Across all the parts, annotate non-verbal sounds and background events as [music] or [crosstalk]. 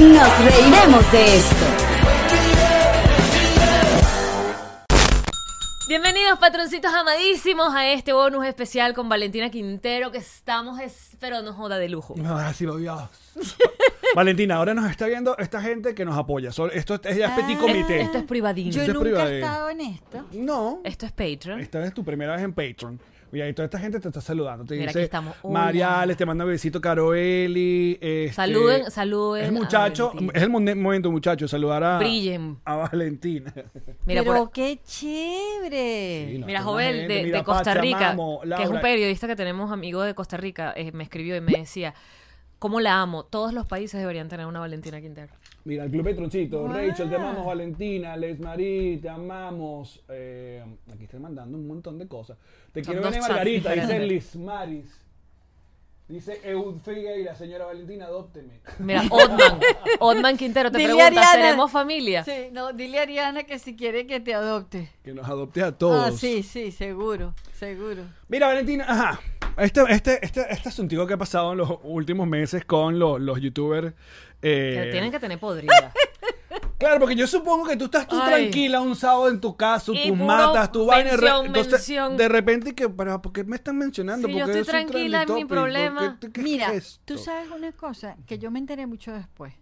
nos reiremos de esto. Bienvenidos patroncitos amadísimos a este bonus especial con Valentina Quintero que estamos, es- pero no joda de lujo. Ahora sí lo Dios. [laughs] Valentina, ahora nos está viendo esta gente que nos apoya. Esto es ya es petit Ah. comité. Esto es privadín. Yo Esto es nunca privado. he estado en esto. No. Esto es Patreon. Esta es tu primera vez en Patreon. Mira, y toda esta gente te está saludando. Te Mira, dice aquí estamos. Mariales, te manda un besito Caroeli. este, Saluden, saluden Es muchacho, es el momento, muchacho, saludar a, Brillen. a Valentina. Mira, Pero por- qué chévere. Sí, no. Mira, Jovel gente, de, mira, de Costa Pacha, Rica, Mamo, que es un periodista que tenemos amigo de Costa Rica, eh, me escribió y me decía, ¿cómo la amo? Todos los países deberían tener una Valentina Quintero. Mira, el Club Petroncito, Wow. Rachel, te amamos, Valentina, Les Marie, te amamos. Eh, aquí están mandando un montón de cosas. Te Son quiero ver, Margarita, dice. Liz Maris. Dice Eud Figueira, señora Valentina, adópteme. Mira, Otman, [laughs] Otman Quintero te Dile a pregunta, Ariana. ¿seremos familia? Sí, no, dile a Ariana que si quiere que te adopte. Que nos adopte a todos. Ah, sí, sí, seguro, seguro. Mira, Valentina, ajá. Este, este, este, este asuntico que ha pasado en los últimos meses con los, los youtubers. eh, Que tienen que tener podrida. [laughs] Claro, porque yo supongo que tú estás tú Ay. tranquila un sábado en tu casa, Y tú matas, tu vaina. y re- mención, entonces, de repente, que, pero, ¿por qué me están mencionando? Sí, ¿Por yo estoy tranquila, es mi problema. ¿Qué- Mira, es tú sabes una cosa que yo me enteré mucho después.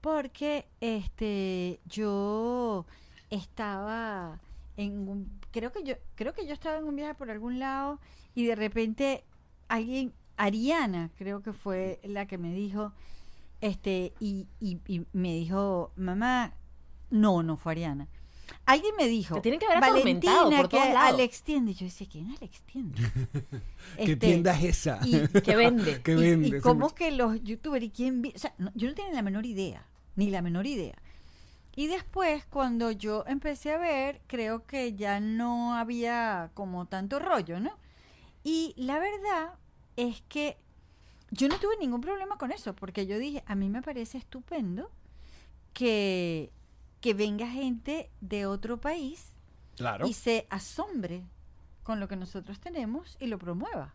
Porque este yo estaba en un, creo que yo creo que yo estaba en un viaje por algún lado y de repente alguien Ariana creo que fue la que me dijo este y, y- y me dijo mamá no no fue Ariana alguien me dijo Te tienen que haber atormentado Valentina por que todos lados. Alex tiende yo decía quién es Alex tiende [laughs] ¿Qué Este, tienda es esa? y- [laughs] que vende. ¿Qué y- vende? Y, Sí, cómo mucho. que los youtubers y quién vi- o sea, no- yo no tenía la menor idea, ni la menor idea. Y después, cuando yo empecé a ver, creo que ya no había como tanto rollo, ¿no? Y la verdad es que yo no tuve ningún problema con eso, porque yo dije, a mí me parece estupendo que, que venga gente de otro país Claro. y se asombre con lo que nosotros tenemos y lo promueva.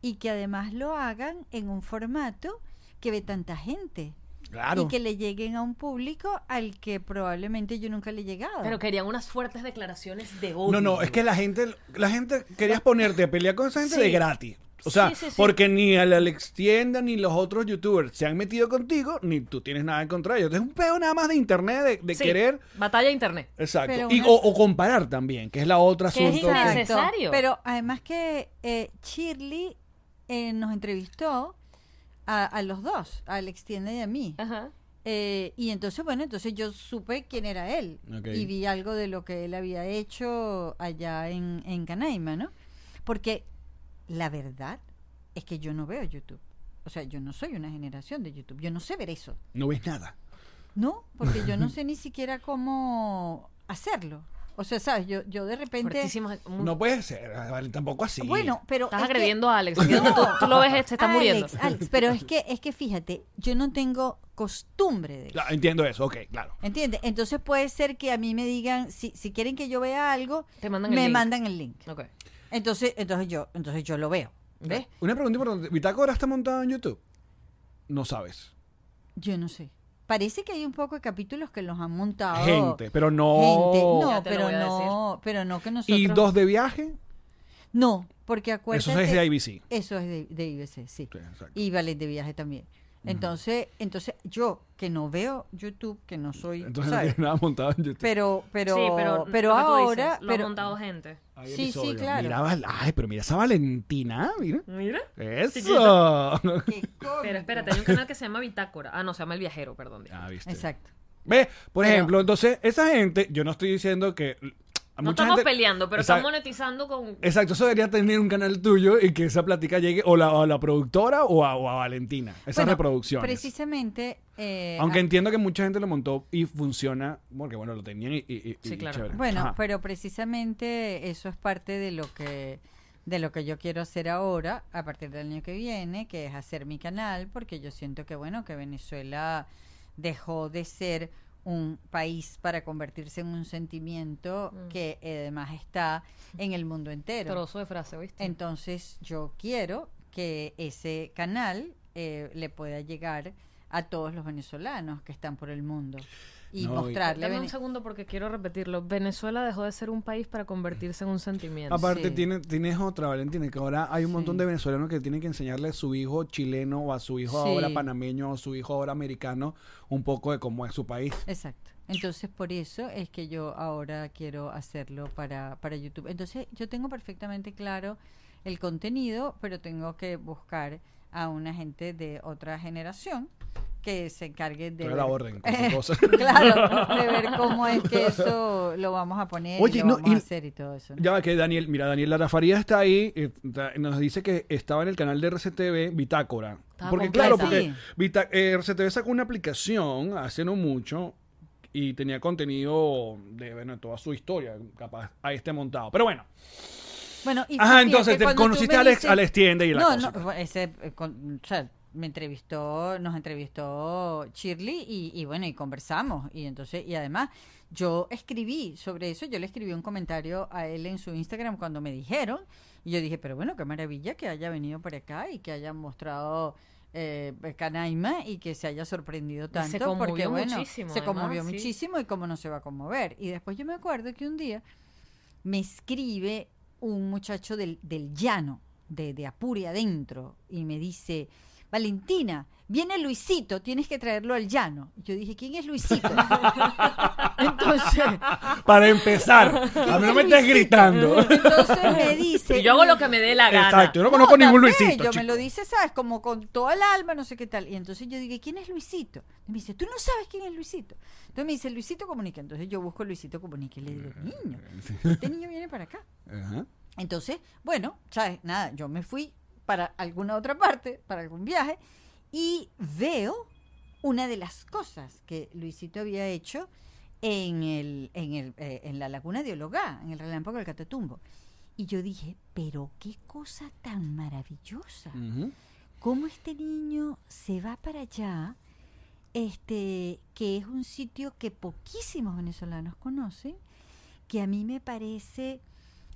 Y que además lo hagan en un formato que ve tanta gente. Claro. Y que le lleguen a un público al que probablemente yo nunca le he llegado. Pero querían unas fuertes declaraciones de odio. No, no, es que la gente, la gente querías ponerte a pelear con esa gente Sí. de gratis. O sea, Sí, sí, sí. porque ni el Alex Tienda ni los otros youtubers se han metido contigo, ni tú tienes nada en contra de ellos. Es un pedo nada más de internet, de, de Sí, querer. Batalla internet. Exacto. Y, o, o comparar también, que es la otra Que es asunto. que- innecesario. necesario. Pero además que eh, Shirley eh, nos entrevistó a, a los dos, a Alex Tienda y a mí. Ajá. Eh, y entonces, bueno, entonces yo supe quién era él. Y vi algo de lo que él había hecho allá en, en Canaima, ¿no? Porque la verdad es que yo no veo YouTube. O sea, yo no soy una generación de YouTube. Yo no sé ver eso. No ves nada. No, porque yo no [laughs] sé ni siquiera cómo hacerlo. O sea, ¿sabes? Yo, yo de repente... Fuertísimo. muy- No puede ser, vale, tampoco así. Bueno, pero... Estás es que- agrediendo a Alex. Donde tú, tú lo ves, este se está Alex, muriendo. Alex, pero es que, es que fíjate, yo no tengo costumbre de eso. Claro, entiendo eso, ok, claro. ¿Entiendes? Entonces puede ser que a mí me digan, si, si quieren que yo vea algo, Te mandan el me link. mandan el link. Ok. Entonces, entonces yo, entonces yo lo veo. ¿Ves? Una pregunta importante. ¿Bitácora está montado en YouTube? No sabes. Yo no sé. Parece que hay un poco de capítulos que los han montado. Gente, pero no. Gente. No, pero no, pero no que nosotros. ¿Y dos de viaje? No, porque acuérdate. Eso es de IBC. Eso es de, de IBC, sí. Sí, exacto. Y vale de viaje también. Entonces, entonces yo que no veo YouTube, que no soy, Entonces nada montado en YouTube. pero, pero, sí, pero, ahora, dices, lo ha pero, montado gente. Hay sí, sí, claro. Mira, Val- ay, pero mira esa Valentina, mira. Mira. Eso. Qué. [laughs] Pero espérate, hay un canal que se llama Bitácora. Ah, no, se llama El Viajero, perdón. Ah, viste. Exacto. Ve, por Pero- ejemplo, entonces, esa gente, yo no estoy diciendo que. No mucha estamos gente- peleando, pero estamos monetizando con... Exacto, eso debería tener un canal tuyo y que esa plática llegue o, la, o a la productora o a, o a Valentina. Esas Bueno, reproducciones. Precisamente. eh, Aunque ah, entiendo que mucha gente lo montó y funciona, porque bueno, lo tenían y, y- y- Sí, y claro. chévere. Bueno, Ajá. pero precisamente eso es parte de lo que de lo que yo quiero hacer ahora a partir del año que viene, que es hacer mi canal, porque yo siento que bueno, que Venezuela dejó de ser un país para convertirse en un sentimiento Mm. que además está en el mundo entero. Trozo de frase, ¿viste? Entonces yo quiero que ese canal eh, le pueda llegar a todos los venezolanos que están por el mundo y No, mostrarle Dame un segundo porque quiero repetirlo. Venezuela dejó de ser un país para convertirse en un sentimiento. Aparte, Sí. tiene, tienes otra, Valentina, que ahora hay un montón de venezolanos que tienen que enseñarle a su hijo chileno o a su hijo Sí. ahora panameño o a su hijo ahora americano un poco de cómo es su país. Exacto. Entonces, por eso es que yo ahora quiero hacerlo para, para YouTube. Entonces, yo tengo perfectamente claro el contenido, pero tengo que buscar a una gente de otra generación que se encargue de... Ver- la orden, [laughs] cosa. claro, de ver cómo es que eso lo vamos a poner Oye, y lo no, vamos y- a hacer y todo eso. ¿no? Ya va que Daniel, mira, Daniel Lara Faría está ahí, nos dice que estaba en el canal de RCTV Bitácora. Estaba porque completa. claro, porque eh, RCTV sacó una aplicación hace no mucho y tenía contenido de bueno, toda su historia, capaz ahí esté montado. Pero bueno, Bueno, y Ajá, entonces te conociste a Alex, dices- Alex Tiende y la no, cosa. no, ese, eh, con- o sea, me entrevistó, nos entrevistó Shirley y, y bueno, y conversamos. Y entonces, y además, yo escribí sobre eso, yo le escribí un comentario a él en su Instagram cuando me dijeron. Y yo dije, pero bueno, qué maravilla que haya venido por acá y que haya mostrado eh, Canaima y que se haya sorprendido tanto. se porque conmovió bueno, muchísimo, se además, conmovió sí. muchísimo y cómo no se va a conmover. Y después yo me acuerdo que un día me escribe un muchacho del, del llano, de, de Apure adentro, y me dice, Valentina, viene Luisito, tienes que traerlo al llano. Y yo dije, ¿quién es Luisito? [laughs] entonces, Para empezar, a mí no me estés gritando. entonces me dice... Y yo hago lo que me dé la gana. Exacto, yo no conozco ningún Luisito. Yo chico. me lo dice, ¿sabes? Como con todo el alma, no sé qué tal. Y entonces yo dije, ¿quién es Luisito? Y me dice, ¿tú no sabes quién es Luisito? Entonces me dice, Luisito Comunica. Entonces yo busco Luisito Comunica y le digo, niño, este niño viene para acá. Ajá. Entonces, bueno, ¿sabes? Nada, yo me fui para alguna otra parte, para algún viaje, y veo una de las cosas que Luisito había hecho en, el, en, el, eh, en la laguna de Ologá, en el relámpago del Catatumbo. Y yo dije, pero qué cosa tan maravillosa. Ujú. ¿Cómo este niño se va para allá? Este, que es un sitio que poquísimos venezolanos conocen, que a mí me parece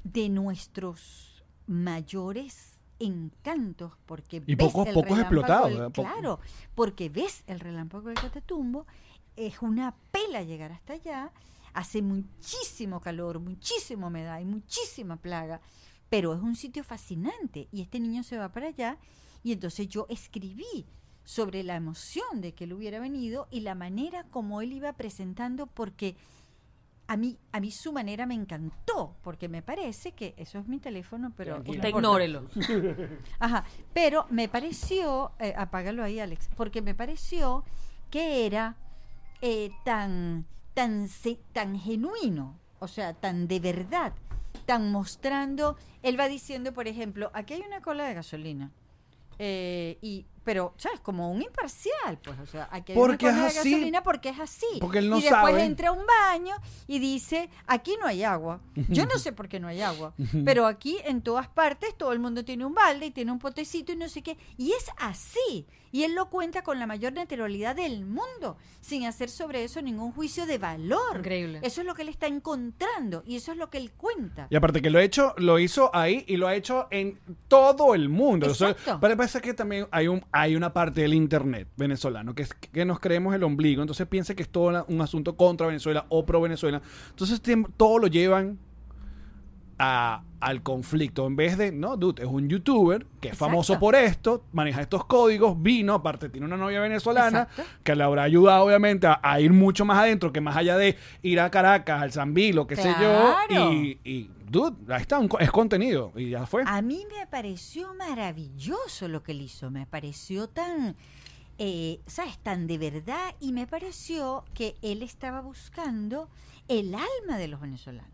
de nuestros mayores encantos porque Y ves pocos- el pocos explotados. Poco- claro porque ves el relámpago del Catatumbo es una pela llegar hasta allá hace muchísimo calor muchísima humedad y muchísima plaga pero es un sitio fascinante y este niño se va para allá y entonces yo escribí sobre la emoción de que él hubiera venido y la manera como él iba presentando porque a mí, a mí su manera me encantó, porque me parece que eso es mi teléfono, pero... Tranquila. Usted ignórelo. [laughs] Ajá, pero me pareció, eh, apágalo ahí Alex, porque me pareció que era eh, tan, tan, tan genuino, o sea, tan de verdad, tan mostrando, él va diciendo, por ejemplo, aquí hay una cola de gasolina, eh, y pero, ¿sabes? Como un imparcial, pues, o sea, aquí hay Porque una es de así. gasolina porque es así. Porque él no y después sabe. entra a un baño y dice, aquí no hay agua. [laughs] Yo no sé por qué no hay agua, pero aquí en todas partes todo el mundo tiene un balde y tiene un potecito y no sé qué. Y es así. Y él lo cuenta con la mayor naturalidad del mundo, sin hacer sobre eso ningún juicio de valor. Increíble. Eso es lo que él está encontrando y eso es lo que él cuenta. Y aparte que lo ha hecho, lo hizo ahí y lo ha hecho en todo el mundo. O sea, Exacto. pero pasa que también hay un hay una parte del internet venezolano que es que nos creemos el ombligo, entonces piensa que es todo un asunto contra Venezuela o pro Venezuela. Entonces todo lo llevan a- al conflicto en vez de, no, dude, es un youtuber que es Exacto. famoso por esto, maneja estos códigos, vino, aparte tiene una novia venezolana Exacto. que le habrá ayudado obviamente a, a ir mucho más adentro, que más allá de ir a Caracas, al Zambilo, qué sé yo, y, y, dude, ahí está, un es contenido y ya fue. A mí me pareció maravilloso lo que él hizo, me pareció tan, eh, ¿sabes? Tan de verdad y me pareció que él estaba buscando el alma de los venezolanos,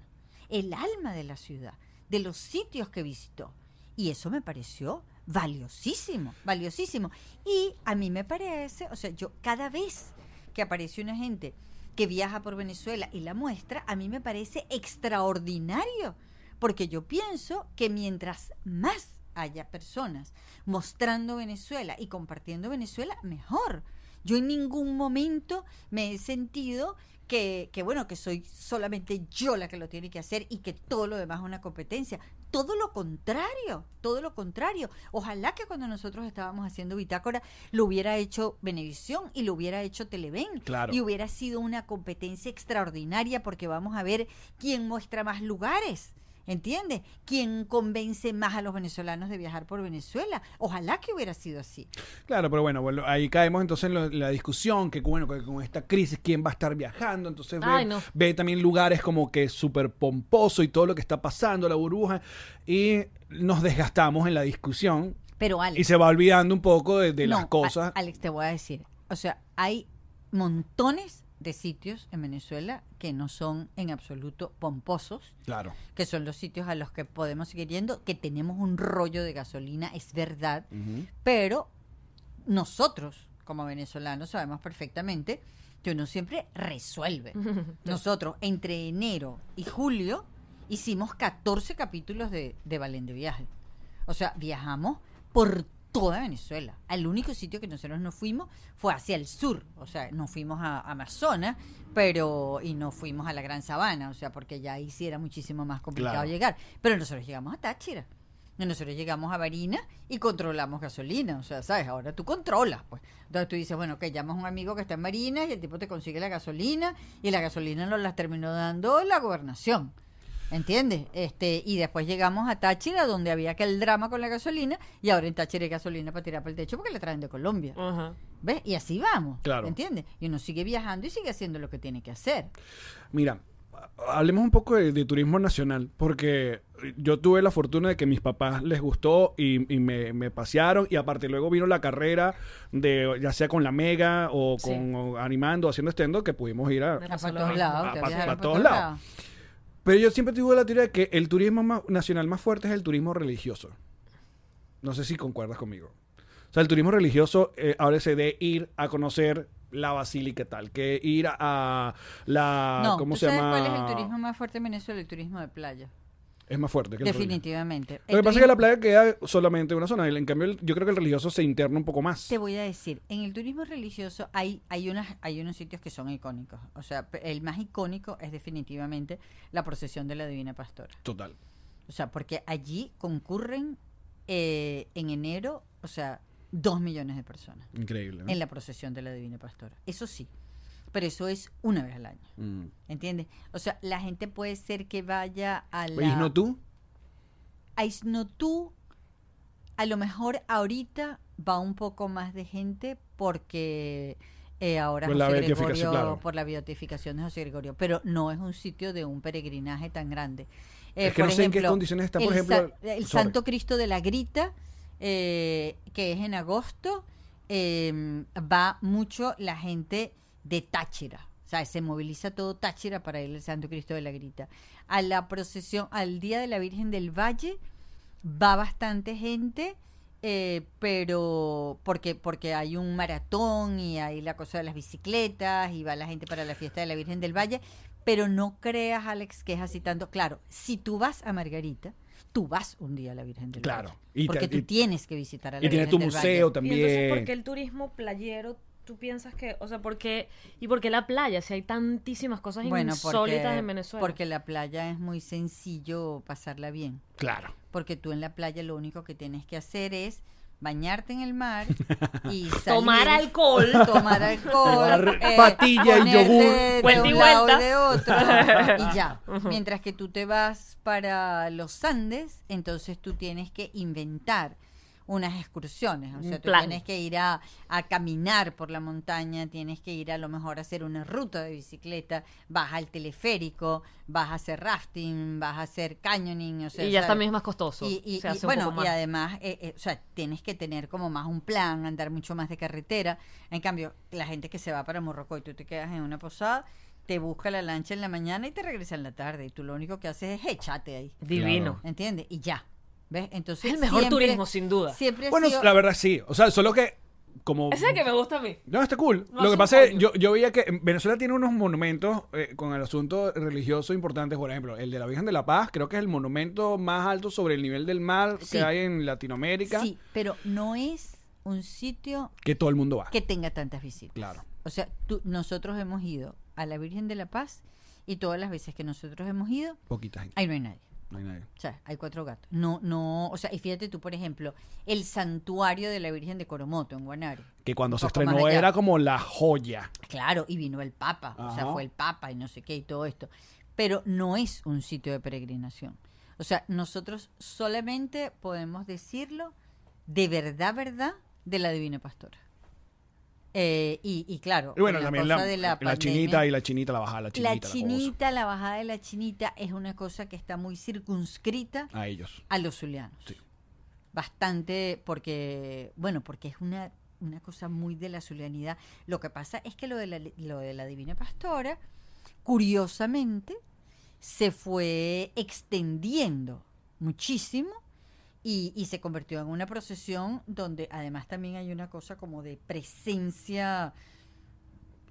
el alma de la ciudad, de los sitios que visitó. Y eso me pareció valiosísimo, valiosísimo. Y a mí me parece, o sea, yo cada vez que aparece una gente que viaja por Venezuela y la muestra, a mí me parece extraordinario, porque yo pienso que mientras más haya personas mostrando Venezuela y compartiendo Venezuela, mejor. Yo en ningún momento me he sentido que, que, bueno, que soy solamente yo la que lo tiene que hacer y que todo lo demás es una competencia. Todo lo contrario, todo lo contrario. Ojalá que cuando nosotros estábamos haciendo Bitácora lo hubiera hecho Benevisión y lo hubiera hecho Televen. Claro. Y hubiera sido una competencia extraordinaria porque vamos a ver quién muestra más lugares. ¿Entiendes? ¿Quién convence más a los venezolanos de viajar por Venezuela? Ojalá que hubiera sido así. Claro, pero bueno, bueno, ahí caemos entonces en lo- la discusión que bueno, que con esta crisis, ¿quién va a estar viajando? Entonces ve, Ay, no. ve también lugares como que súper pomposo y todo lo que está pasando, la burbuja, y nos desgastamos en la discusión Pero Alex, y se va olvidando un poco de, de no, las cosas. a- Alex, te voy a decir. O sea, hay montones de sitios en Venezuela que no son en absoluto pomposos, Claro. que son los sitios a los que podemos seguir yendo, que tenemos un rollo de gasolina, es verdad, pero nosotros, como venezolanos, sabemos perfectamente que uno siempre resuelve. [laughs] Nosotros, entre enero y julio, hicimos 14 capítulos de, de Balén de Viaje. O sea, viajamos por toda Venezuela. El único sitio que nosotros no fuimos fue hacia el sur. O sea, no fuimos a Amazonas, pero y no fuimos a la Gran Sabana. O sea, porque ya ahí sí era muchísimo más complicado Claro. llegar. Pero nosotros llegamos a Táchira. Nosotros llegamos a Barina y controlamos gasolina. O sea, ¿sabes? Ahora tú controlas, pues. Entonces tú dices, bueno, que llamas a un amigo que está en Barina y el tipo te consigue la gasolina y la gasolina nos la terminó dando la gobernación. ¿Entiendes? Este, y después llegamos a Táchira, donde había aquel drama con la gasolina, y ahora en Táchira hay gasolina para tirar para el techo porque la traen de Colombia. Ajá. ¿Ves? Y así vamos. Claro. ¿Entiendes? Y uno sigue viajando y sigue haciendo lo que tiene que hacer. Mira, hablemos un poco de, de turismo nacional, porque yo tuve la fortuna de que mis papás les gustó y, y me, me pasearon, y aparte luego vino la carrera de, ya sea con la Mega o Sí. con o animando, haciendo estendo, que pudimos ir a... A para lo todos lados. Pero yo siempre tuve la teoría de que el turismo más- nacional más fuerte es el turismo religioso. No sé si concuerdas conmigo. O sea, el turismo religioso eh, háblese de ir a conocer la basílica tal, que ir a, a la... No, ¿Cómo ¿tú se sabes llama? cuál es el turismo más fuerte en Venezuela? El turismo de playa. Es más fuerte que el. Definitivamente. Lo que pasa es que la playa queda solamente en una zona. En cambio, el- yo creo que el religioso se interna un poco más. Te voy a decir, en el turismo religioso hay, hay, unas, hay unos sitios que son icónicos. O sea, el más icónico es definitivamente la procesión de la Divina Pastora. Total. O sea, porque allí concurren eh, en enero, o sea, dos millones de personas Increíble. ¿no? en la procesión de la Divina Pastora. Eso sí, pero eso es una vez al año. Mm. ¿Entiendes? O sea, la gente puede ser que vaya a la... Oye, ¿no tú? a Isnotú, a lo mejor ahorita va un poco más de gente porque eh, ahora Por la José beatificación, Gregorio, claro. por la beatificación de José Gregorio, pero no es un sitio de un peregrinaje tan grande. Eh, Es que por no sé en qué ejemplo, condiciones está, por el ejemplo, Sa- el sorry. Santo Cristo de la Grita, eh, que es en agosto, eh, va mucho la gente de Táchira. O sea, se moviliza todo Táchira para ir al Santo Cristo de la Grita. A la procesión, al Día de la Virgen del Valle, va bastante gente, eh, pero porque porque hay un maratón y hay la cosa de las bicicletas y va la gente para la fiesta de la Virgen del Valle, pero no creas, Alex, que es así tanto. Claro, si tú vas a Margarita, tú vas un día a la Virgen del Claro. Valle. Y te- porque tú y- tienes que visitar a la Y tiene Virgen tu del museo Valle. también. Y entonces, ¿por qué el turismo playero tú piensas que, o sea, por qué, y por qué la playa, si hay tantísimas cosas Bueno, insólitas porque, en Venezuela? porque la playa es muy sencillo pasarla bien. Claro. Porque tú en la playa lo único que tienes que hacer es bañarte en el mar [laughs] y salir, Tomar alcohol. [laughs] tomar alcohol, Tomar patilla y yogur. de Vuelta y un lado vuelta. de otro [laughs] y ya. Mientras que tú te vas para los Andes, entonces tú tienes que inventar unas excursiones, o sea, tú tienes que ir a, a caminar por la montaña, tienes que ir a lo mejor a hacer una ruta de bicicleta, vas al teleférico, vas a hacer rafting, vas a hacer canyoning, o sea, y ya también es más costoso. Y, bueno, y más. además, eh, eh, o sea, tienes que tener como más un plan, andar mucho más de carretera. En cambio, la gente que se va para Morrocoy, tú te quedas en una posada, te busca la lancha en la mañana y te regresa en la tarde. Y tú lo único que haces es echate ahí. Divino. ¿Entiendes? Y ya. ¿Ves? Entonces. Es el mejor siempre- turismo, sin duda. Siempre Bueno, sido- la verdad sí. O sea, solo que como... Ese es el que me gusta a mí. No, está cool. No Lo que pasa es coño. yo, yo veía que en Venezuela tiene unos monumentos eh, con el asunto religioso importantes. Por ejemplo, el de la Virgen de la Paz, creo que es el monumento más alto sobre el nivel del mar Sí. que hay en Latinoamérica. Sí, pero no es un sitio Que todo el mundo va. que tenga tantas visitas. Claro. O sea, tú- nosotros hemos ido a la Virgen de la Paz y todas las veces que nosotros hemos ido, Poquita gente. ahí no hay nadie. No hay nadie. O sea, hay cuatro gatos. No, no, o sea, y fíjate tú, por ejemplo, el santuario de la Virgen de Coromoto en Guanare. Que cuando se estrenó era como la joya. Claro, y vino el Papa, o sea, fue el Papa y no sé qué y todo esto. Pero no es un sitio de peregrinación. O sea, nosotros solamente podemos decirlo de verdad, verdad, de la Divina Pastora. Eh, y, y claro, Y bueno, la también cosa la, de la chinita y la chinita, la bajada, la chinita. la chinita, la bajada de la chinita es una cosa que está muy circunscrita A ellos. a los zulianos. Sí. Bastante porque, bueno, porque es una, una cosa muy de la zulianidad. Lo que pasa es que lo de la, lo de la Divina Pastora, curiosamente, se fue extendiendo muchísimo y, y se convirtió en una procesión donde además también hay una cosa como de presencia.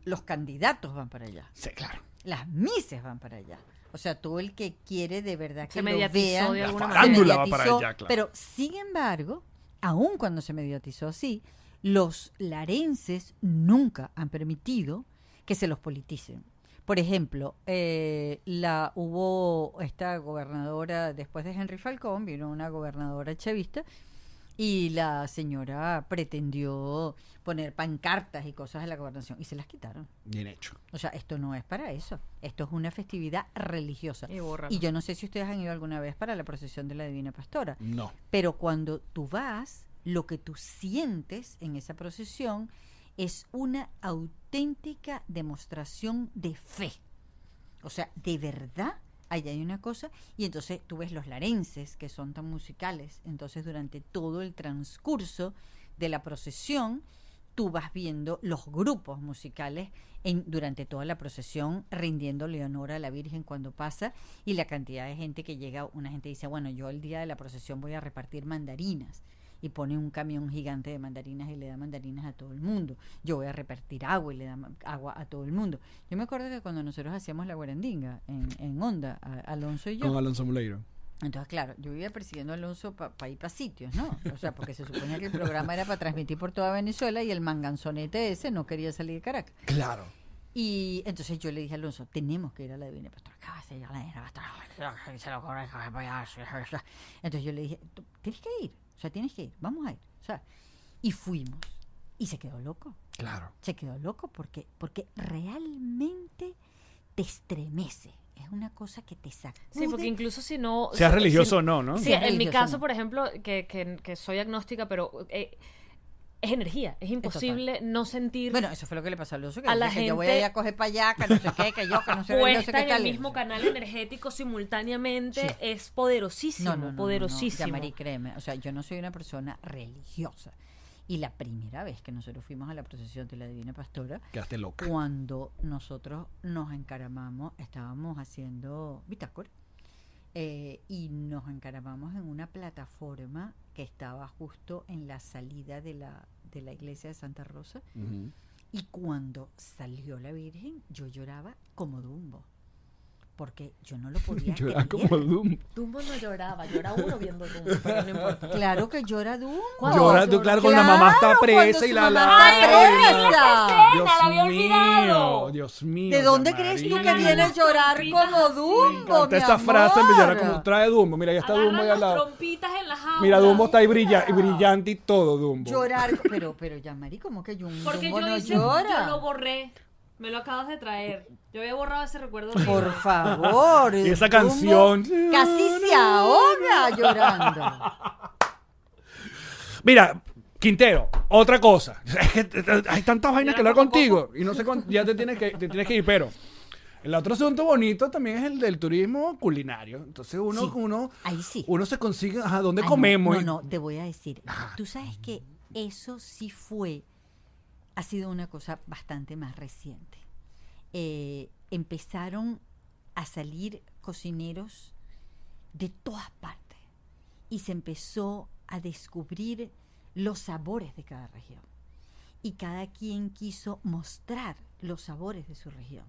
Los candidatos van para allá Sí, claro. las mises van para allá. O sea, todo el que quiere de verdad que Se lo vean, de La alguna se farándula va para allá, claro. Pero, sin embargo, aun cuando se mediatizó así, los larenses nunca han permitido que se los politicen. Por ejemplo, eh, la hubo esta gobernadora, después de Henry Falcón, vino una gobernadora chavista y la señora pretendió poner pancartas y cosas de la gobernación y se las quitaron. Bien hecho. O sea, esto no es para eso. Esto es una festividad religiosa. Y. Y yo no sé si ustedes han ido alguna vez para la procesión de la Divina Pastora, No. pero cuando tú vas, lo que tú sientes en esa procesión es una auténtica demostración de fe. O sea, de verdad, allá hay una cosa. Y entonces tú ves los larenses, que son tan musicales. Entonces, durante todo el transcurso de la procesión, tú vas viendo los grupos musicales en, durante toda la procesión rindiéndole honor a la Virgen cuando pasa y la cantidad de gente que llega, una gente dice, bueno, yo el día de la procesión voy a repartir mandarinas y pone un camión gigante de mandarinas y le da mandarinas a todo el mundo. Yo voy a repartir agua y le da agua a todo el mundo. Yo me acuerdo que cuando nosotros hacíamos la guarandinga en, en Onda, a- Alonso y yo, Con Alonso Muleiro. entonces, claro, yo iba persiguiendo a Alonso para ir para sitios, ¿no? O sea, porque se suponía que el programa era para transmitir por toda Venezuela y el manganzonete ese no quería salir de Caracas. Claro. Y entonces yo le dije a Alonso, tenemos que ir a la Divina Pastora. Entonces yo le dije, "Tú tienes que ir, o sea, tienes que ir, vamos a ir. O sea, y fuimos. Y se quedó loco. Claro. Se quedó loco porque, porque realmente te estremece. Es una cosa que te sacude. Sí, porque incluso si no... Seas si- religioso si- o no, ¿no? Sí, en mi caso, no. por ejemplo, que, que, que soy agnóstica, pero eh, es energía. Es imposible no sentir Bueno, eso fue lo que le pasó a Alonso, que, A la dice que yo voy a gente- ir a coger para allá, que no sé qué, que yo, que no sé, qué, no sé qué en tal. el mismo canal [laughs] energético simultáneamente Sí. es poderosísimo, No, no, no, no, poderosísimo. No, Yamari, créeme, o sea, yo no soy una persona religiosa. Y la primera vez que nosotros fuimos a la procesión de la Divina Pastora, Quedaste loca. cuando nosotros nos encaramamos, estábamos haciendo bitácora, eh, y nos encaramamos en una plataforma que estaba justo en la salida de la, de la iglesia de Santa Rosa, y cuando salió la Virgen, yo lloraba como Dumbo. Porque yo no lo podía [laughs] Lloraba como Doom. Dumbo no lloraba, llora uno viendo Dumbo, pero no importa. Claro que llora Dumbo. Llora, tú, claro, cuando la mamá está presa y la mamá la. está presa. Dios la había mío, olvidado. Dios mío. ¿De dónde crees tú que viene a las llorar como. Dumbo, mi esta frase me llora como trae Dumbo. Mira, ya está Dumbo ahí al las lado. trompitas en la jaula. Mira, Dumbo está ahí brilla, brillante y todo, Dumbo. Llorar, pero, pero ya, Mari, como que Porque Dumbo yo no llora. yo lo borré. Me lo acabas de traer. Yo había borrado ese recuerdo. Por favor. Y esa canción. Casi se ahoga llorando. Mira, Quintero, otra cosa. Es que hay tantas vainas que hablar poco a contigo y no sé cuándo, ya te tienes que te tienes que ir, pero el otro asunto bonito también es el del turismo culinario. Entonces uno Sí, uno ahí sí. uno se consigue, ajá, ¿dónde Ah, no, comemos? No, no, te voy a decir. Tú sabes que eso sí fue, ha sido una cosa bastante más reciente. Eh, empezaron a salir cocineros de todas partes y se empezó a descubrir los sabores de cada región. Y cada quien quiso mostrar los sabores de su región.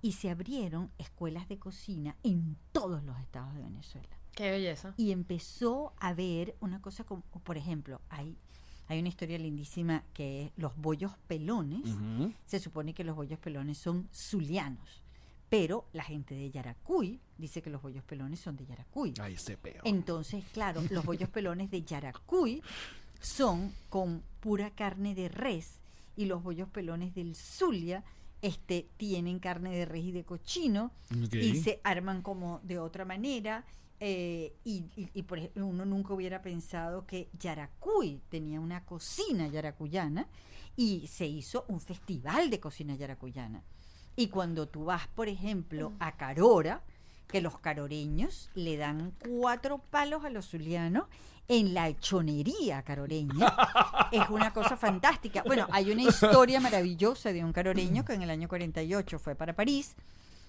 Y se abrieron escuelas de cocina en todos los estados de Venezuela Qué belleza. y empezó a ver una cosa como, por ejemplo, hay, hay una historia lindísima que es los bollos pelones. Se supone que los bollos pelones son zulianos, pero la gente de Yaracuy dice que los bollos pelones son de Yaracuy. Ay, ese peo. Entonces, claro, los bollos pelones de Yaracuy son con pura carne de res y los bollos pelones del Zulia este, tienen carne de res y de cochino y se arman como de otra manera. Eh, y, y- y, por ejemplo, uno nunca hubiera pensado que Yaracuy tenía una cocina yaracuyana y se hizo un festival de cocina yaracuyana. Y cuando tú vas, por ejemplo, a Carora, que los caroreños le dan cuatro palos a los zulianos en la hechonería caroreña. [laughs] es una cosa fantástica. Bueno, hay una historia maravillosa de un caroreño que en el año 48 fue para París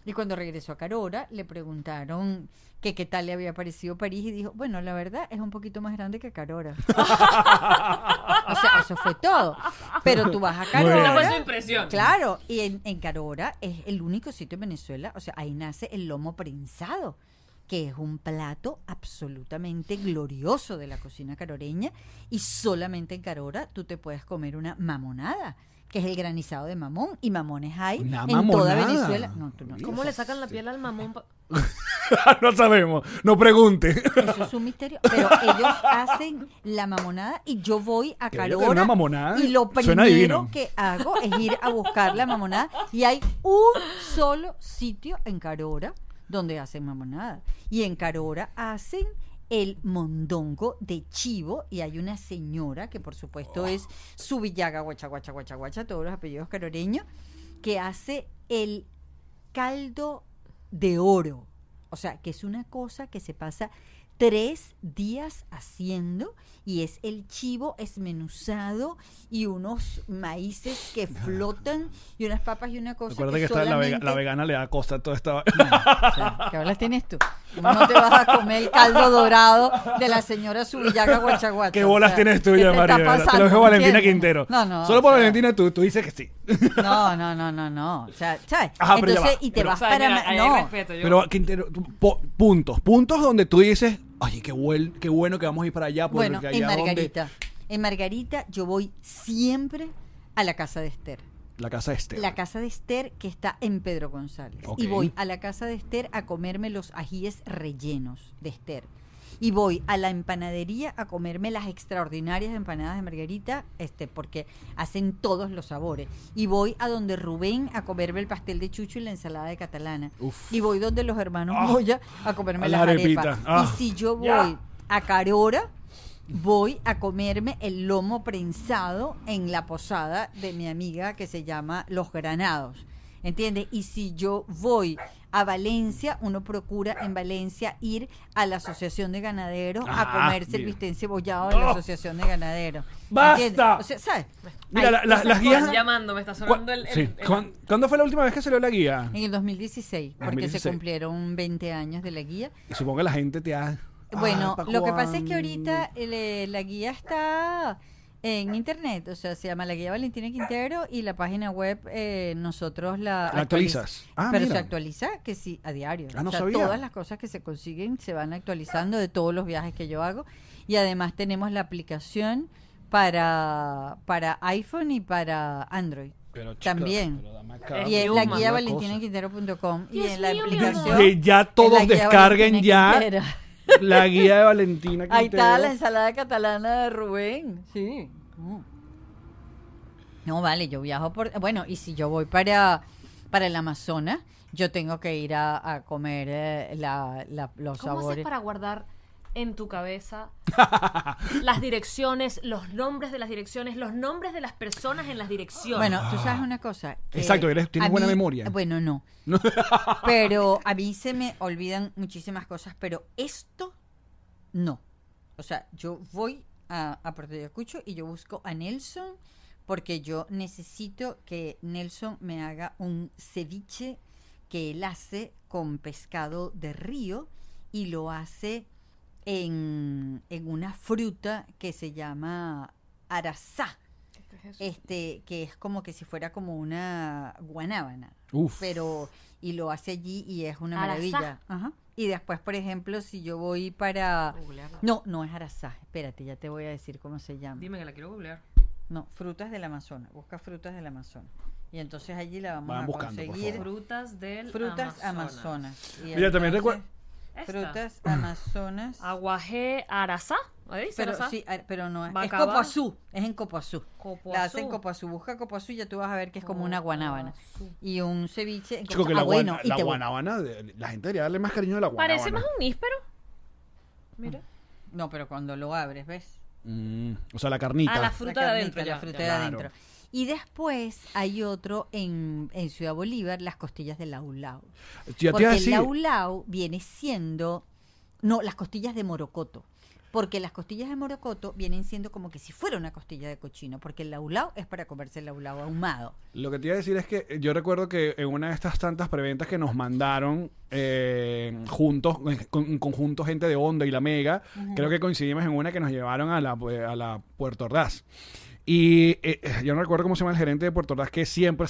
y cuando regresó a Carora le preguntaron que qué tal le había parecido París y dijo, bueno, la verdad es un poquito más grande que Carora. [laughs] o sea, eso fue todo. Pero tú vas a bien. Esa fue su Carora. impresión. Claro, y en, en Carora es el único sitio en Venezuela, o sea, ahí nace el lomo prensado, que es un plato absolutamente glorioso de la cocina caroreña, y solamente en Carora tú te puedes comer una mamonada, que es el granizado de mamón, y mamones hay Una en toda. Venezuela. No, tú no. ¿Cómo le sacan la piel al mamón? [laughs] no sabemos. No pregunte. Eso es un misterio. Pero ellos [laughs] hacen la mamonada y yo voy a Carora. una mamonada y lo primero que hago es ir a buscar la mamonada. Y hay un solo sitio en Carora donde hacen mamonada. Y en Carora hacen el mondongo de chivo y hay una señora que por supuesto es Subillaga guacha guacha guacha guacha todos los apellidos caroreños que hace el caldo de oro. O sea, que es una cosa que se pasa tres días haciendo y es el chivo esmenuzado y unos maíces que flotan y unas papas y una cosa Recuerda que, que, esta- la, vega- la vegana le da costa a toda esta. o sea, ¿Qué hablas tienes tú? ¿Cómo no te vas a comer el caldo dorado de la señora Subillaga Guachaguacha? ¿Qué bolas O sea, tienes tú, ¿qué ya, te María? está? Te lo dejo Valentina. Quintero. No, no. Solo o por sea, Valentina tú, tú dices que sí. No, no, no, no, no. O sea, ¿sabes? Ajá, pero ya Entonces, va. y te Pero, vas O sea, para... mira, no, respeto. yo- Pero Quintero, tú, po- puntos. Puntos donde tú dices, oye, qué, buen, qué bueno que vamos a ir para allá. Porque Bueno, allá en donde- Margarita. En Margarita yo voy siempre a la casa de Esther. La casa de Esther. La casa de Esther que está en Pedro González. Y voy a la casa de Esther a comerme los ajíes rellenos de Esther. Y voy a la empanadería a comerme las extraordinarias empanadas de Margarita, este, porque hacen todos los sabores. Y voy a donde Rubén a comerme el pastel de chucho y la ensalada de catalana. Uf. Y voy donde los hermanos Ah. Moya a comerme A las la arepas. arepita. Ah. Y si yo voy a Carora, voy a comerme el lomo prensado en la posada de mi amiga que se llama Los Granados. ¿Entiendes? Y si yo voy a Valencia, uno procura en Valencia ir a la Asociación de Ganaderos Ah, a comerse el bistec encebollado de la. Asociación de Ganaderos. ¡Basta! O sea, ¿sabes? Mira, la- las guías- llamando, me está ¿Cuá- sonando el... el- sí. el- ¿Cuán- ¿Cuándo fue la última vez que salió la guía? En el 2016, porque 2016. se cumplieron 20 años de la guía. Supongo que la gente te ha... Bueno, Ah, ¿pa' lo que pasa es que ahorita el- la guía está en internet, o sea, se llama la guía Valentina Quintero y la página web eh, nosotros la, ¿La actualizas? Ah, pero mira. se actualiza que sí a diario. Ah, no o sea, sabía. todas las cosas que se consiguen se van actualizando de todos los viajes que yo hago y además tenemos la aplicación para para iPhone y para Android. Pero, chica, También. pero Y en la guía valentinaquintero.com y en la aplicación. Que ya todos descarguen ya Quintero. La guía de Valentina Quintero. Ahí está la ensalada catalana de Rubén. Sí. Mm. No, vale, yo viajo por... Bueno, y si yo voy para, para el Amazonas, yo tengo que ir a, a comer eh, la, la- los ¿Cómo haces sabores. para guardar en tu cabeza [laughs] las direcciones, los nombres de las direcciones, los nombres de las personas en las direcciones? Bueno, tú sabes una cosa. que Exacto, eres- tienes buena mí- memoria. Bueno, no. [laughs] pero [laughs] a mí se me olvidan muchísimas cosas, pero esto no. O sea, yo voy a, a Puerto Ayacucho y yo busco a Nelson porque yo necesito que Nelson me haga un ceviche que él hace con pescado de río y lo hace en, en una fruta que se llama arazá este que es como que si fuera como una guanábana Uf. pero y lo hace allí y es una Arazá. maravilla Ajá. Y después, por ejemplo, si yo voy para... Googlearla. No, no es Arazá. Espérate, ya te voy a decir cómo se llama. Dime que la quiero googlear. No, frutas del Amazonas. Busca frutas del Amazonas. Y entonces allí la vamos Vayan a buscando, conseguir. Frutas del Frutas Amazonas. Amazonas. Y Mira, también entonces, Esta. Frutas [clears throat] Amazonas. Aguajé. ¿Ahí dice Pero sí, a- pero no es. Es Bacaba. Copoazú. Es en Copoazú. Copoazú. La hacen Copoazú. Busca Copoazú y ya tú vas a ver que es como una guanábana. Y un ceviche en Chico, Copoazú. que la, Ah, bueno, guana- y la te guanábana, de- la gente debería darle más cariño a la guanábana. Parece más un níspero. Mira. No, pero cuando lo abres, ¿ves? Mm, o sea, la carnita. Ah, la fruta de carnita, adentro. La ya, fruta ya. de Claro. adentro. Y después hay otro en, en Ciudad Bolívar, las costillas de laulau. Porque el laulau viene siendo, no, las costillas de morocoto. Porque las costillas de morocoto vienen siendo como que si fuera una costilla de cochino, porque el laulau es para comerse el laulau ahumado. Lo que te iba a decir es que yo recuerdo que en una de estas tantas preventas que nos mandaron eh, juntos, con, en conjunto gente de Onda y la Mega, creo que coincidimos en una que nos llevaron a la, a la Puerto Ordaz. Y eh, yo no recuerdo cómo se llama el gerente de Puerto Ordaz, que siempre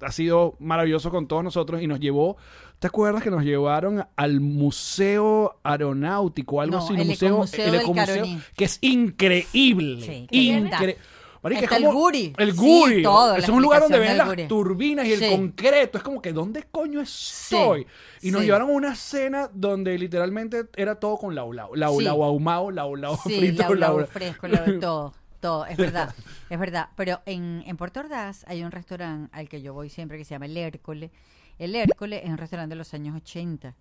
ha sido maravilloso con todos nosotros y nos llevó, ¿te acuerdas que nos llevaron al Museo Aeronáutico, algo No, así? el museo, Ecomuseo el del Ecomuseo, que es increíble. Sí, que está. Incre- Marica, es Está el Guri. El Sí, Guri. todo, es un lugar donde ven las Guri. turbinas y el Sí. concreto. Es como que, ¿dónde coño estoy? y nos llevaron a una cena donde literalmente era todo con laulau. Laulau ahumado, laulau [laughs] frito, laulau. fresco, laulau, [laughs] todo, todo, es verdad, [laughs] es verdad. Pero en, en Puerto Ordaz hay un restaurante al que yo voy siempre que se llama El Hércole. El Hércole es un restaurante de los años 80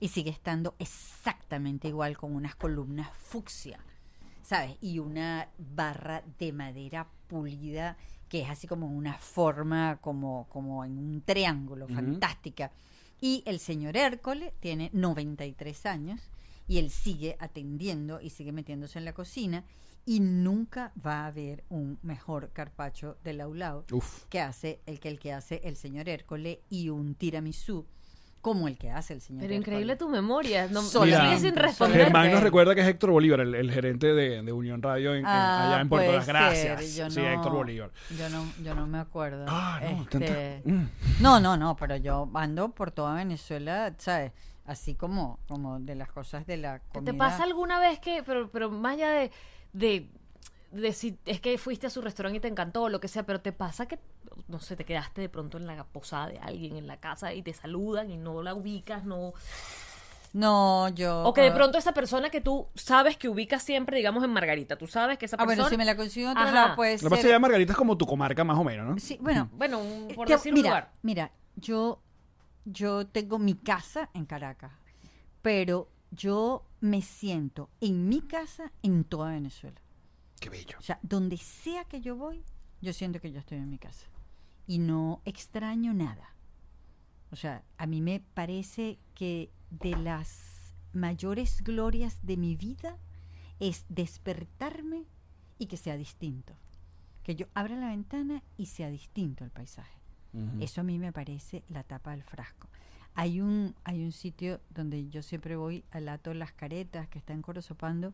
y sigue estando exactamente igual con unas columnas fucsia, ¿sabes? Y una barra de madera pulida que es así como una forma, como, como en un triángulo, fantástica. Y el señor Hércole tiene 93 años y él sigue atendiendo y sigue metiéndose en la cocina y nunca va a haber un mejor carpacho de laulau Uf. que hace el que el que hace el señor Hércole y un tiramisú como el que hace el señor Pero Hércole. increíble tu memoria. No, Solamente, sigue sin responder. Germán nos recuerda que es Héctor Bolívar, el, el gerente de, de Unión Radio en- en- Ah, allá en Puerto Las Gracias. yo sí, no- Héctor Bolívar. Yo no, yo no me acuerdo. Ah, no, Este, mm. No, no, no, pero yo ando por toda Venezuela, ¿sabes? Así como, como de las cosas de la ¿Te- comida. ¿Te pasa alguna vez que, pero, pero más allá de, de, de si es que fuiste a su restaurante y te encantó o lo que sea, pero te pasa que, no sé, te quedaste de pronto en la posada de alguien en la casa y te saludan y no la ubicas, no... No, yo... O que de ah, pronto esa persona que tú sabes que ubicas siempre, digamos en Margarita, tú sabes que esa Ah, persona... bueno, si me la consigo en otro Ajá. lado, puede Lo que pasa es que Margarita es como tu comarca más o menos, ¿no? Sí, bueno, [laughs] Bueno, un- por Te- decir un mira, lugar. Mira, yo, yo tengo mi casa en Caracas, pero yo me siento en mi casa en toda Venezuela. Qué bello. O sea, donde sea que yo voy, yo siento que yo estoy en mi casa. Y no extraño nada. O sea, a mí me parece que de las mayores glorias de mi vida es despertarme y que sea distinto. Que yo abra la ventana y sea distinto el paisaje. Eso a mí me parece la tapa del frasco. Hay un, hay un sitio donde yo siempre voy al Lato de las Caretas, que está en Corozopando,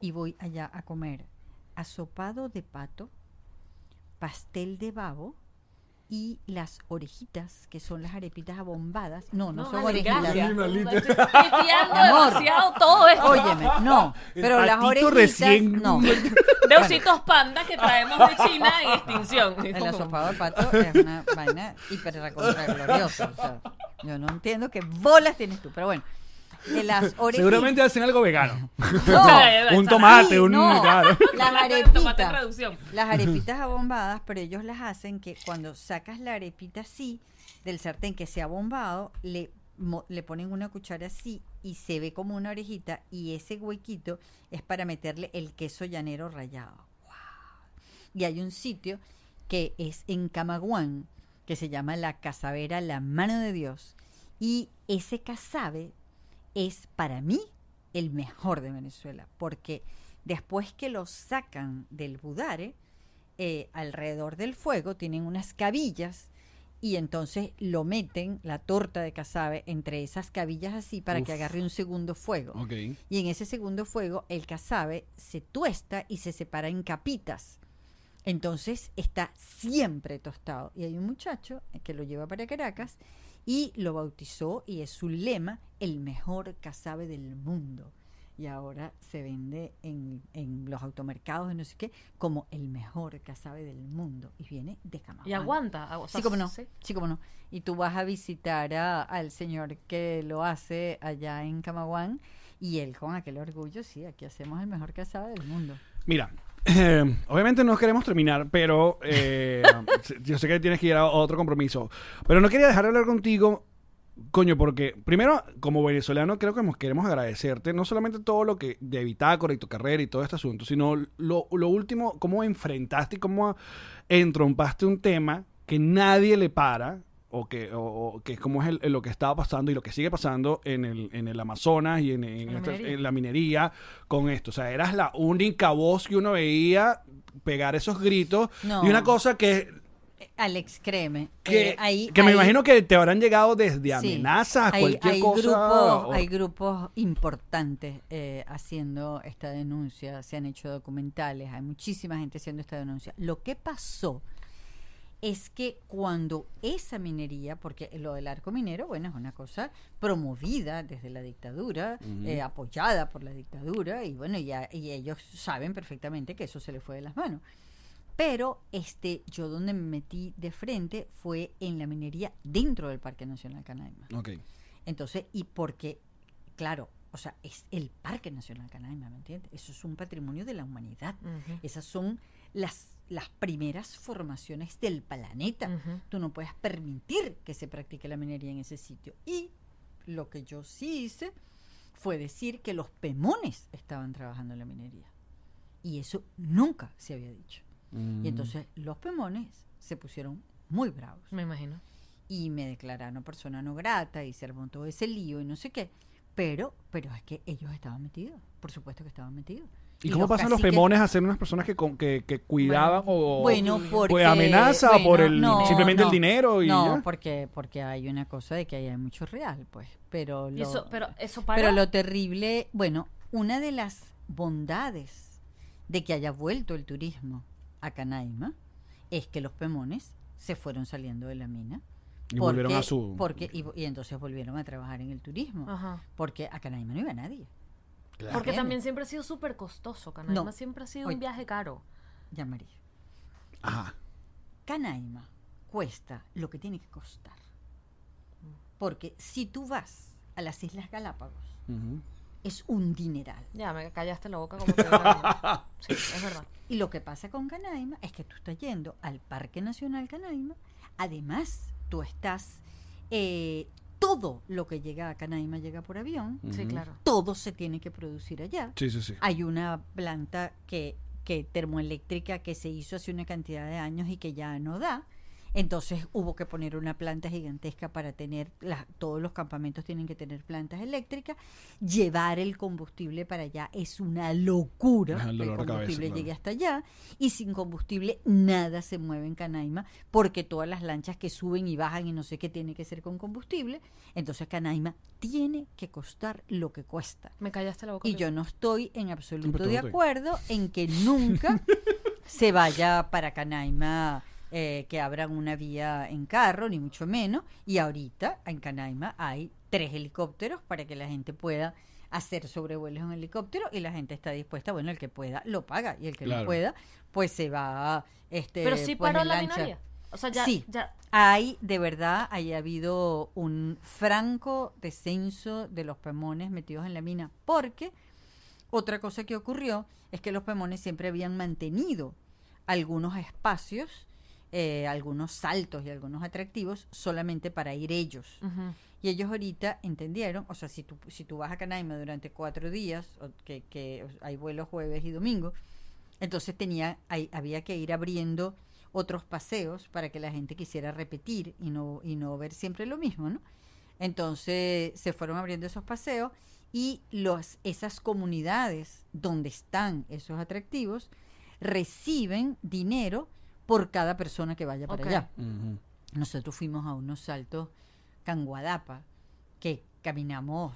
y voy allá a comer asopado de pato, pastel de babo y las orejitas, que son las arepitas abombadas. No, no, son Ale, orejitas. Estoy demasiado todo esto. Óyeme, no, El pero las orejitas recién- no. De ositos panda que traemos de China en extinción. [laughs] El asopado de pato es una vaina hiper recontra gloriosa. o sea, yo no entiendo qué bolas tienes tú, pero bueno. De las orejitas. Seguramente hacen algo vegano. [laughs] [laughs] No, un tomate, Sí, un... no. claro. Las arepitas. Las arepitas abombadas, pero ellos las hacen que cuando sacas la arepita así del sartén que se ha bombado, le, le ponen una cuchara así y se ve como una orejita y ese huequito es para meterle el queso llanero rallado. ¡Wow! Y hay un sitio que es en Camaguán, que se llama la Casavera La Mano de Dios. Y ese casabe es para mí el mejor de Venezuela, porque después que lo sacan del budare, eh, alrededor del fuego tienen unas cabillas y entonces lo meten, la torta de casabe, entre esas cabillas así para Uf. que agarre un segundo fuego. Y en ese segundo fuego el casabe se tuesta y se separa en capitas. Entonces está siempre tostado. Y hay un muchacho que lo lleva para Caracas y lo bautizó y es su lema, el mejor casabe del mundo. Y ahora se vende en, en los automercados y no sé qué como el mejor casabe del mundo. Y viene de Camaguán. Y aguanta. ah, o sea, Sí, como no. sí. Sí, como no. Y tú vas a visitar a- al señor que lo hace allá en Camaguán y él con aquel orgullo, sí, aquí hacemos el mejor casado del mundo. Mira, eh, [laughs] obviamente no queremos terminar, pero eh, [laughs] yo sé que tienes que ir a otro compromiso. Pero no quería dejar de hablar contigo, coño, porque primero, como venezolano, creo que hemos- queremos agradecerte no solamente todo lo que de Bitácora y tu carrera y todo este asunto, sino lo, lo último, cómo enfrentaste y cómo entrompaste un tema que nadie le para. O que, o, o que es como es el- lo que estaba pasando y lo que sigue pasando en el, en el Amazonas y en, la esta- minería. en la minería con esto. O sea, eras la única voz que uno veía pegar esos gritos No. y una cosa que, Alex, créeme. que, eh, ahí, que me imagino que te habrán llegado desde sí, amenazas, hay, cualquier hay cosa. Grupos, o- Hay grupos importantes eh, haciendo esta denuncia, se han hecho documentales, hay muchísima gente haciendo esta denuncia. Lo que pasó es que cuando esa minería, porque lo del arco minero, bueno, es una cosa promovida desde la dictadura, eh, apoyada por la dictadura, y bueno, ya, y ellos saben perfectamente que eso se les fue de las manos. Pero este, yo donde me metí de frente fue en la minería dentro del Parque Nacional Canaima. Ok. Entonces, y porque, claro, o sea, es el Parque Nacional Canaima, ¿me entiendes? Eso es un patrimonio de la humanidad. Esas son las, las primeras formaciones del planeta. Ujú. Tú no puedes permitir que se practique la minería en ese sitio. Y lo que yo sí hice fue decir que los pemones estaban trabajando en la minería. Y eso nunca se había dicho. Mm. Y entonces los pemones se pusieron muy bravos Me imagino. y me declararon persona no grata y se armó todo ese lío y no sé qué. Pero, pero es que ellos estaban metidos, por supuesto que estaban metidos. ¿Y cómo pasan los pemones a ser unas personas que, con- que, que cuidaban o Bueno, por porque amenaza o por bueno, el no, simplemente el dinero y no, ya? porque porque hay una cosa de que ahí hay mucho real, pues. Pero lo, eso, pero eso para. pero lo terrible, bueno, una de las bondades de que haya vuelto el turismo a Canaima es que los pemones se fueron saliendo de la mina. Y volvieron a su- porque y, y entonces volvieron a trabajar en el turismo. Ajá. Porque a Canaima no iba nadie. Claro. Porque también siempre ha sido súper costoso. Canaima No. siempre ha sido Oye. un viaje caro. Ya María. Ajá. Canaima cuesta lo que tiene que costar. Porque si tú vas a las Islas Galápagos. Es un dineral. Ya, me callaste la boca como [laughs] que... sí, es verdad. Y lo que pasa con Canaima es que tú estás yendo al Parque Nacional Canaima. Además, tú estás. eh, todo lo que llega a Canaima llega por avión. Sí, claro. Todo se tiene que producir allá. Sí, sí, sí. Hay una planta que, que termoeléctrica que se hizo hace una cantidad de años y que ya no da. Entonces hubo que poner una planta gigantesca para tener, todos los campamentos tienen que tener plantas eléctricas. Llevar el combustible para allá es una locura. El que el combustible claro. llegue hasta allá. Y sin combustible nada se mueve en Canaima porque todas las lanchas que suben y bajan y no sé qué tiene que ser con combustible. Entonces Canaima tiene que costar lo que cuesta. Me callaste la boca. Y yo no estoy en absoluto de acuerdo en que nunca [laughs] se vaya para Canaima eh, que abran una vía en carro, ni mucho menos. Y ahorita en Canaima hay tres helicópteros para que la gente pueda hacer sobrevuelos en helicóptero y la gente está dispuesta, bueno, el que pueda lo paga y el que Claro. no pueda, pues se va este Pero sí pues, paró la lancha. minoría. O sea, ya... Sí. ya Hay, de verdad, haya habido un franco descenso de los pemones metidos en la mina, porque otra cosa que ocurrió es que los pemones siempre habían mantenido algunos espacios, eh, algunos saltos y algunos atractivos solamente para ir ellos. Y ellos ahorita entendieron, o sea, si tú, si tú vas a Canaima durante cuatro días, que, que hay vuelos jueves y domingo, entonces tenía, hay- había que ir abriendo otros paseos para que la gente quisiera repetir y no, y no ver siempre lo mismo, ¿no? Entonces se fueron abriendo esos paseos y los, esas comunidades donde están esos atractivos reciben dinero por cada persona que vaya para allá. Nosotros fuimos a unos saltos Canguadapa que caminamos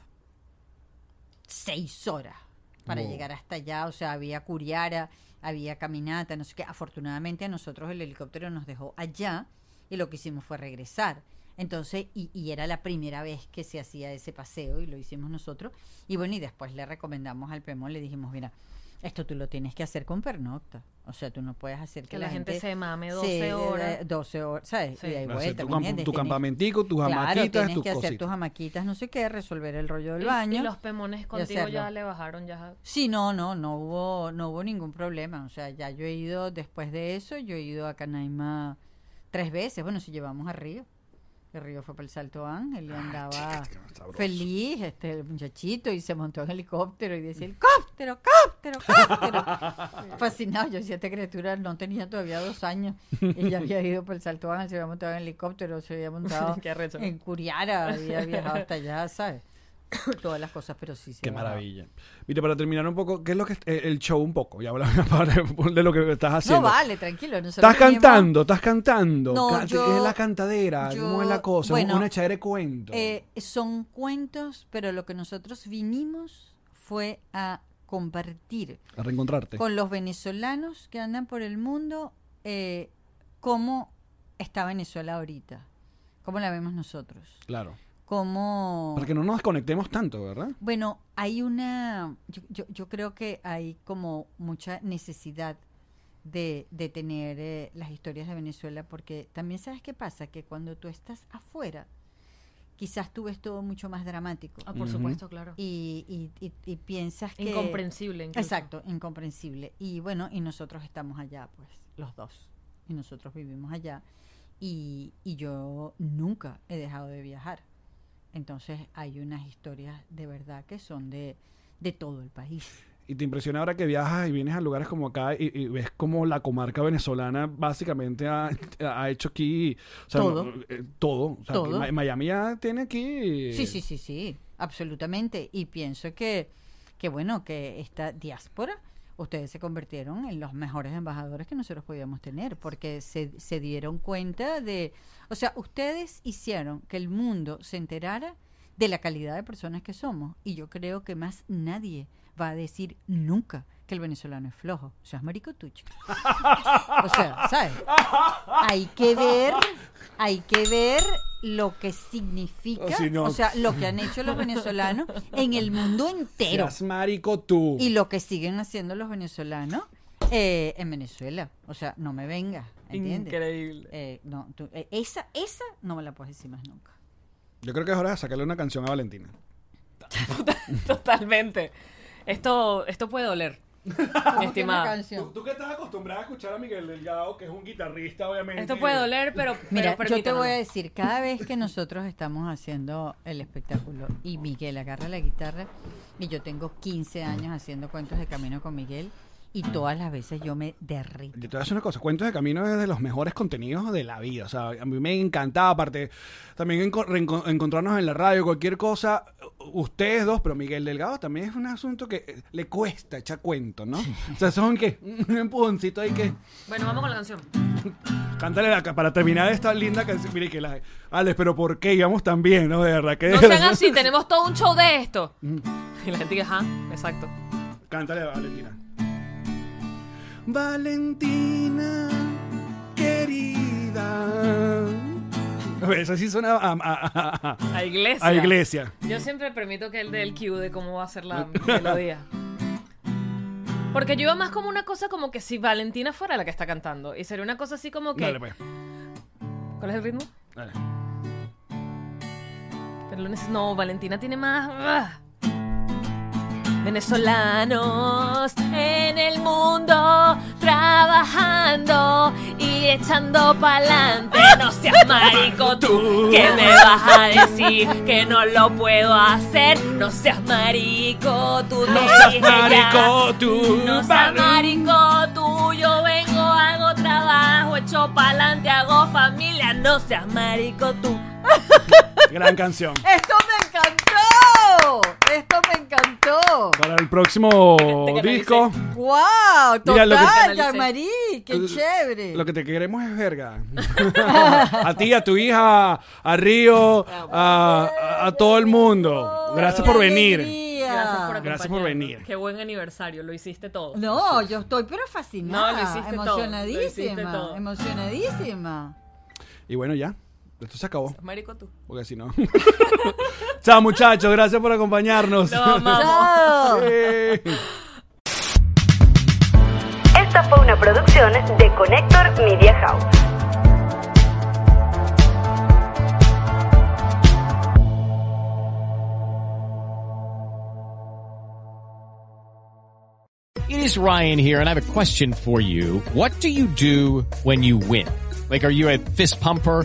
seis horas para Wow. llegar hasta allá. O sea, había curiara, había caminata, no sé qué. Afortunadamente a nosotros el helicóptero nos dejó allá y lo que hicimos fue regresar. Entonces, y, y era la primera vez que se hacía ese paseo y lo hicimos nosotros. Y bueno, y después le recomendamos al PEMO, le dijimos, mira, esto tú lo tienes que hacer con pernocta. O sea, tú no puedes hacer que, Que la gente se mame 12 Sí, horas. eh, 12 horas, ¿sabes? Sí. Y de Hacer vuelta, tu, ¿me camp- tu campamentico, tus Claro, hamaquitas, tienes tus que hacer tus hamaquitas, no sé qué, resolver el rollo del Y- baño. Y, los pemones contigo ya le bajaron ya. Sí, no, no, no hubo, no hubo ningún problema. O sea, ya yo he ido después de eso, yo he ido a Canaima tres veces. Bueno, si llevamos a Río. Río fue para el Salto Ángel y andaba sabroso. feliz, este el muchachito, y se montó en helicóptero y decía, helicóptero, cóptero, cóptero. [laughs] Fascinado, yo decía, esta criatura no tenía todavía dos años y ya había ido para el Salto Ángel, se había montado en helicóptero, se había montado [laughs] en Curiara, había viajado hasta allá, ¿sabes? [coughs] Todas las cosas, pero sí. se Qué bajado. maravilla. Mira, para terminar un poco, ¿qué es lo que eh, el show un poco? Ya hablamos [laughs] de lo que estás haciendo. No vale, tranquilo. nosotros Estás cantando, estás cantando. No, yo- es la cantadera, yo- ¿cómo es la cosa? bueno, una echadera de cuento. Eh, son cuentos, pero lo que nosotros vinimos fue a compartir a reencontrarte. con los venezolanos que andan por el mundo eh, cómo está Venezuela ahorita, cómo la vemos nosotros, Claro. Cómo... Para que no nos desconectemos tanto, ¿verdad? Bueno, hay una, yo, yo, yo creo que hay como mucha necesidad de, de tener eh, las historias de Venezuela, porque también sabes qué pasa, que cuando tú estás afuera, quizás tú ves todo mucho más dramático Ah, por supuesto, claro. y, y, y- y piensas que... Incomprensible. incluso. Exacto, incomprensible. Y bueno, y nosotros estamos allá, pues, los dos. Y nosotros vivimos allá. Y, y yo nunca he dejado de viajar. Entonces hay unas historias de verdad que son de, de todo el país. Y te impresiona ahora que viajas y vienes a lugares como acá y, y ves como la comarca venezolana básicamente ha, ha hecho aquí o sea, Todo. eh, todo. O sea, Todo. que Miami ya tiene aquí. Sí, sí, sí, sí, absolutamente. Y pienso que, que bueno, que esta diáspora, ustedes se convirtieron en los mejores embajadores que nosotros podíamos tener, porque se, se dieron cuenta de, o sea, ustedes hicieron que el mundo se enterara de la calidad de personas que somos. Y yo creo que más nadie va a decir nunca que el venezolano es flojo. O sea, es marico tucho. [laughs] O sea, ¿sabes? Hay que ver, hay que ver lo que significa, O si no- o sea, lo que han hecho los venezolanos en el mundo entero Seas marico tú. y lo que siguen haciendo los venezolanos eh, en Venezuela. O sea, no me vengas, ¿entiendes? Increíble. Eh, no, tú- eh, esa, esa no me la puedes decir más nunca. Yo creo que es hora de sacarle una canción a Valentina. [laughs] Totalmente. Esto, esto puede doler. Estimada. canción. que estás acostumbrada a escuchar a Miguel Delgado, que es un guitarrista, obviamente. Esto puede doler, pero. Mira, pero yo te voy a decir, cada vez que nosotros estamos haciendo el espectáculo y Miguel agarra la guitarra, y yo tengo 15 años haciendo cuentos de camino con Miguel, y todas las veces yo me derrito. Yo te voy a decir una cosa, Cuentos de Camino es de los mejores contenidos de la vida. O sea, a mí me encantaba, aparte, también enco- encontrarnos en la radio, cualquier cosa. Ustedes dos, pero Miguel Delgado también es un asunto que eh, le cuesta echar cuento, ¿no? O sea, son que un empujoncito ahí que. Bueno, vamos con la canción. [laughs] Cántale la, para terminar esta linda canción. Mire que la. Alex, pero ¿por qué íbamos tan bien, no? De verdad que. No [laughs] sean así, tenemos todo un show de esto. Y [laughs] la gente dice, ajá, exacto. Cántale a Valentina. Valentina, querida. Eso sí suena a, a- a- a- iglesia. a iglesia. Yo siempre permito que él dé el cue de cómo va a ser la melodía. Porque yo iba más como una cosa como que si Valentina fuera la que está cantando. Y sería una cosa así como que. Dale, pues. ¿Cuál es el ritmo? Dale. Pero no, Valentina tiene más. Venezolanos en el mundo trabajando y echando pa'lante. No seas marico tú, que me vas a decir que no lo puedo hacer. No seas marico tú, No seas marico tú. No seas marico tú, yo vengo, hago trabajo, echo pa'lante, hago familia. No seas marico tú. Gran canción. [laughs] ¡Esto me encantó! Para el próximo Te canalicé. disco, ¡Wow! Mira, lo que- ¡Total, Yamarí! ¡Qué chévere! lo que te queremos es verga. [laughs] a ti, a tu hija, a Río, a, a- a todo el mundo. Gracias por ¡Qué venir. Gracias por Gracias por venir. Qué buen aniversario, lo hiciste todo. No, yo estoy pero fascinada. No, lo hiciste todo, lo hiciste emocionadísima. todo. Emocionadísima. Y bueno, ya. Esto se acabó. Marico tú. Porque si no. [laughs] Chao, muchachos. Gracias por acompañarnos. Nos amamos. [laughs] Chao. Eh. Esta fue una producción de Connector Media House. It is Ryan here, and I have a question for you. What do you do when you win? Like, are you a fist pumper?